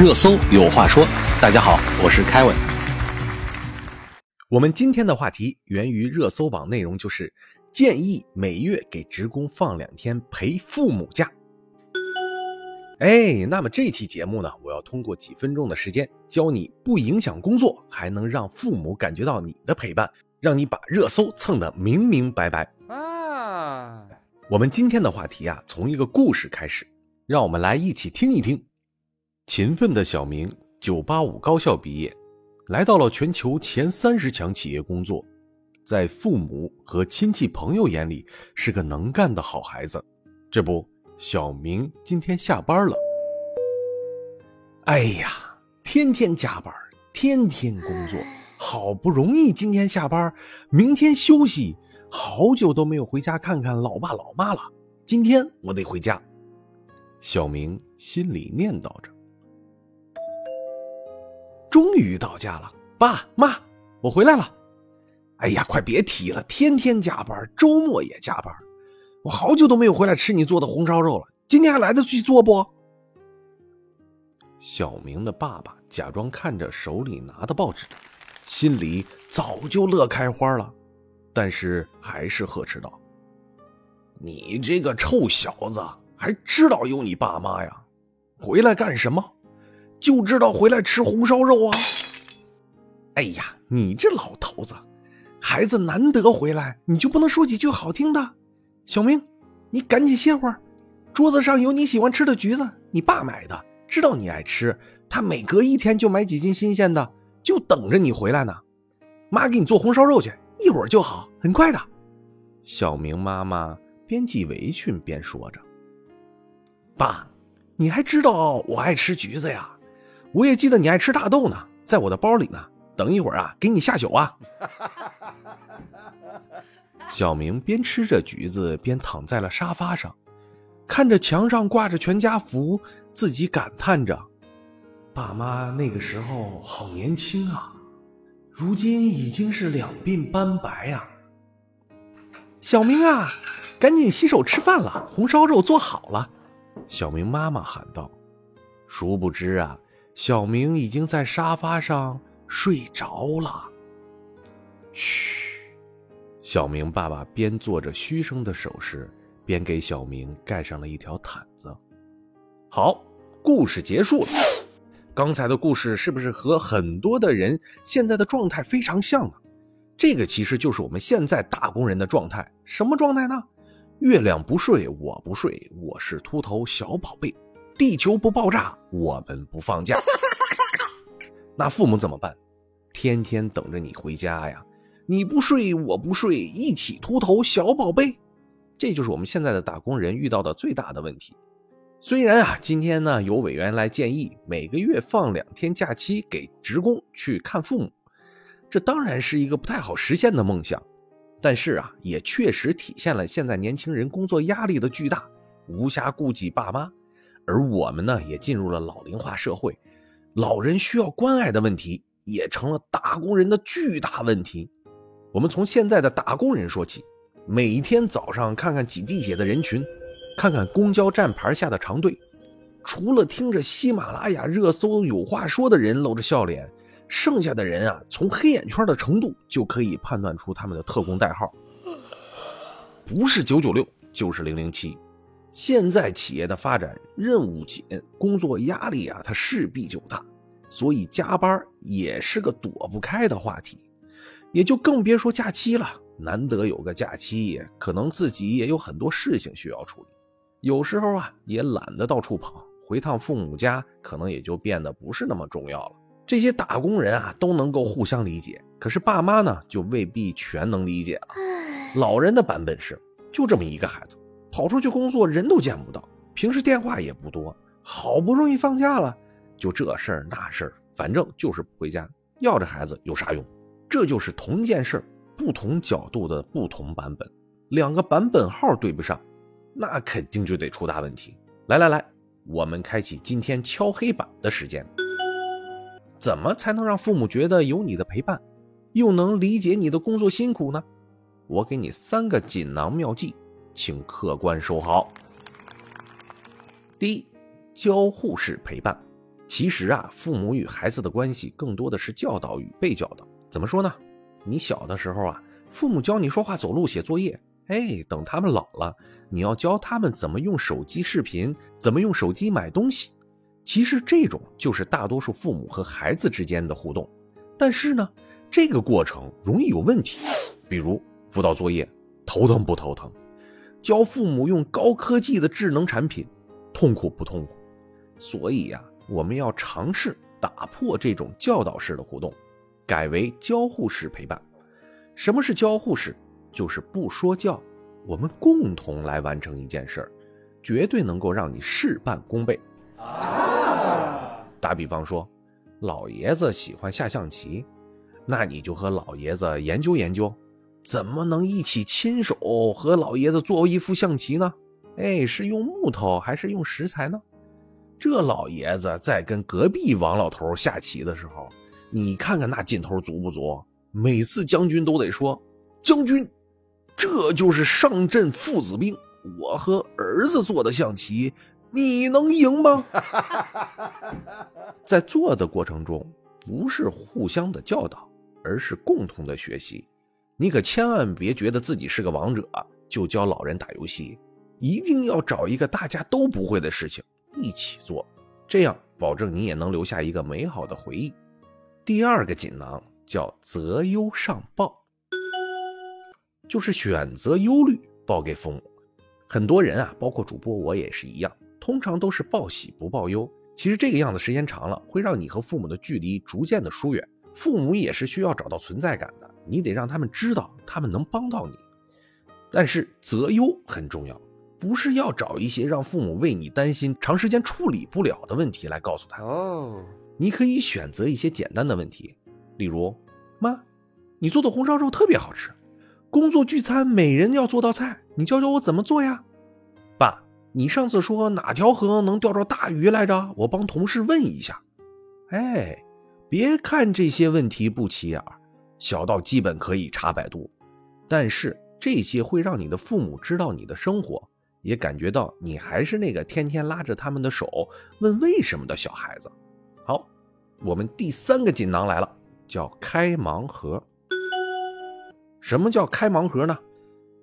热搜有话说，大家好，我是凯文。我们今天的话题源于热搜榜内容，就是建议每月给职工放两天陪父母假。哎，那么这期节目呢，我要通过几分钟的时间，教你不影响工作，还能让父母感觉到你的陪伴，让你把热搜蹭得明明白白啊！我们今天的话题啊，从一个故事开始，让我们来一起听一听。勤奋的小明，985高校毕业，来到了全球前三十强企业工作，在父母和亲戚朋友眼里是个能干的好孩子。这不，小明今天下班了。哎呀，天天加班，天天工作，好不容易今天下班，明天休息，好久都没有回家看看老爸老妈了。今天我得回家。小明心里念叨着。终于到家了，爸妈，我回来了。哎呀，快别提了，天天加班，周末也加班。我好久都没有回来吃你做的红烧肉了，今天还来得及做不？小明的爸爸假装看着手里拿的报纸，心里早就乐开花了，但是还是呵斥道：“你这个臭小子，还知道有你爸妈呀？回来干什么？”就知道回来吃红烧肉啊！哎呀，你这老头子，孩子难得回来，你就不能说几句好听的？小明，你赶紧歇会儿。桌子上有你喜欢吃的橘子，你爸买的，知道你爱吃，他每隔一天就买几斤新鲜的，就等着你回来呢。妈给你做红烧肉去，一会儿就好，很快的。小明妈妈边系围裙边说着：“爸，你还知道我爱吃橘子呀？”我也记得你爱吃大豆呢，在我的包里呢。等一会儿啊，给你下酒啊。小明边吃着橘子，边躺在了沙发上，看着墙上挂着全家福，自己感叹着：“爸妈那个时候好年轻啊，如今已经是两鬓斑白呀。”小明啊，赶紧洗手吃饭了，红烧肉做好了。小明妈妈喊道。殊不知啊。小明已经在沙发上睡着了。嘘，小明爸爸边做着嘘声的手势，边给小明盖上了一条毯子。好，故事结束了。刚才的故事是不是和很多的人现在的状态非常像呢？这个其实就是我们现在打工人的状态。什么状态呢？月亮不睡，我不睡，我是秃头小宝贝。地球不爆炸，我们不放假。那父母怎么办？天天等着你回家呀！你不睡，我不睡，一起秃头，小宝贝。这就是我们现在的打工人遇到的最大的问题。虽然啊，今天呢有委员来建议每个月放两天假期给职工去看父母，这当然是一个不太好实现的梦想。但是啊，也确实体现了现在年轻人工作压力的巨大，无暇顾及爸妈。而我们呢，也进入了老龄化社会，老人需要关爱的问题也成了打工人的巨大问题。我们从现在的打工人说起，每天早上看看挤地铁的人群，看看公交站牌下的长队，除了听着喜马拉雅热搜有话说的人露着笑脸，剩下的人啊，从黑眼圈的程度就可以判断出他们的特工代号，不是九九六就是零零七。现在企业的发展任务紧，工作压力啊，它势必就大，所以加班也是个躲不开的话题，也就更别说假期了。难得有个假期，可能自己也有很多事情需要处理，有时候啊也懒得到处跑，回趟父母家可能也就变得不是那么重要了。这些打工人啊都能够互相理解，可是爸妈呢就未必全能理解了。老人的版本是，就这么一个孩子。跑出去工作，人都见不到，平时电话也不多。好不容易放假了，就这事儿那事儿，反正就是不回家。要这孩子有啥用？这就是同一件事，不同角度的不同版本，两个版本号对不上，那肯定就得出大问题。来来来，我们开启今天敲黑板的时间。怎么才能让父母觉得有你的陪伴，又能理解你的工作辛苦呢？我给你三个锦囊妙计。请客官收好。第一，交互式陪伴，其实啊，父母与孩子的关系更多的是教导与被教导。怎么说呢？你小的时候啊，父母教你说话、走路、写作业。哎，等他们老了，你要教他们怎么用手机视频，怎么用手机买东西。其实这种就是大多数父母和孩子之间的互动。但是呢，这个过程容易有问题，比如辅导作业头疼不头疼？教父母用高科技的智能产品痛苦不痛苦？所以呀，我们要尝试打破这种教导式的互动，改为交互式陪伴。什么是交互式？就是不说教，我们共同来完成一件事儿，绝对能够让你事半功倍。打比方说，老爷子喜欢下象棋，那你就和老爷子研究研究，怎么能一起亲手和老爷子做一副象棋呢？哎，是用木头还是用石材呢？这老爷子在跟隔壁王老头下棋的时候，你看看那劲头足不足？每次将军都得说：“将军。”这就是上阵父子兵，我和儿子做的象棋，你能赢吗？在做的过程中，不是互相的教导，而是共同的学习。你可千万别觉得自己是个王者，就教老人打游戏，一定要找一个大家都不会的事情一起做，这样保证你也能留下一个美好的回忆。第二个锦囊叫择优上报。就是选择忧虑报给父母，很多人啊，包括主播我也是一样，通常都是报喜不报忧。其实这个样子时间长了，会让你和父母的距离逐渐的疏远。父母也是需要找到存在感的，你得让他们知道他们能帮到你。但是择优很重要，不是要找一些让父母为你担心、长时间处理不了的问题来告诉他。哦，你可以选择一些简单的问题，例如，妈，你做的红烧肉特别好吃。工作聚餐，每人要做道菜，你教教我怎么做呀？爸，你上次说哪条河能钓着大鱼来着？我帮同事问一下。哎，别看这些问题不起眼，小到基本可以查百度，但是这些会让你的父母知道你的生活，也感觉到你还是那个天天拉着他们的手问为什么的小孩子。好，我们第三个锦囊来了，叫开盲盒。什么叫开盲盒呢？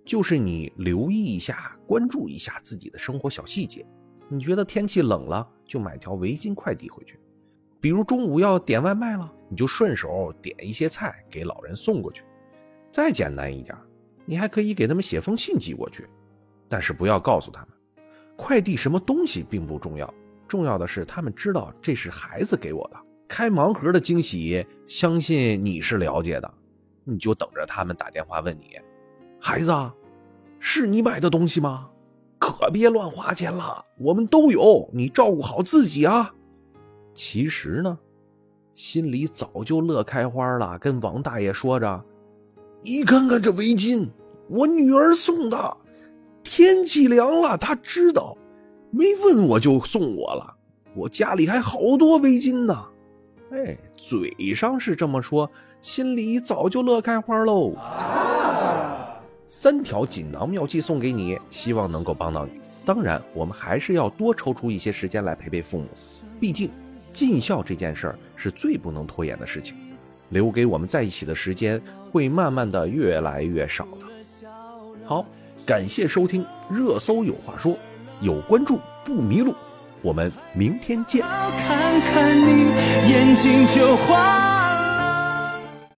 就是你留意一下、关注一下自己的生活小细节。你觉得天气冷了，就买条围巾快递回去；比如中午要点外卖了，你就顺手点一些菜给老人送过去。再简单一点，你还可以给他们写封信寄过去，但是不要告诉他们，快递什么东西并不重要，重要的是他们知道这是孩子给我的。开盲盒的惊喜，相信你是了解的。你就等着他们打电话问你，孩子，是你买的东西吗？可别乱花钱了，我们都有，你照顾好自己啊。其实呢，心里早就乐开花了，跟王大爷说着：“你看看这围巾，我女儿送的，天气凉了，她知道，没问我就送我了。我家里还好多围巾呢。”哎，嘴上是这么说。心里早就乐开花喽！三条锦囊妙计送给你，希望能够帮到你。当然，我们还是要多抽出一些时间来陪陪父母，毕竟尽孝这件事儿是最不能拖延的事情。留给我们在一起的时间会慢慢的越来越少的。好，感谢收听热搜有话说，有关注不迷路。我们明天见。看看你眼睛就花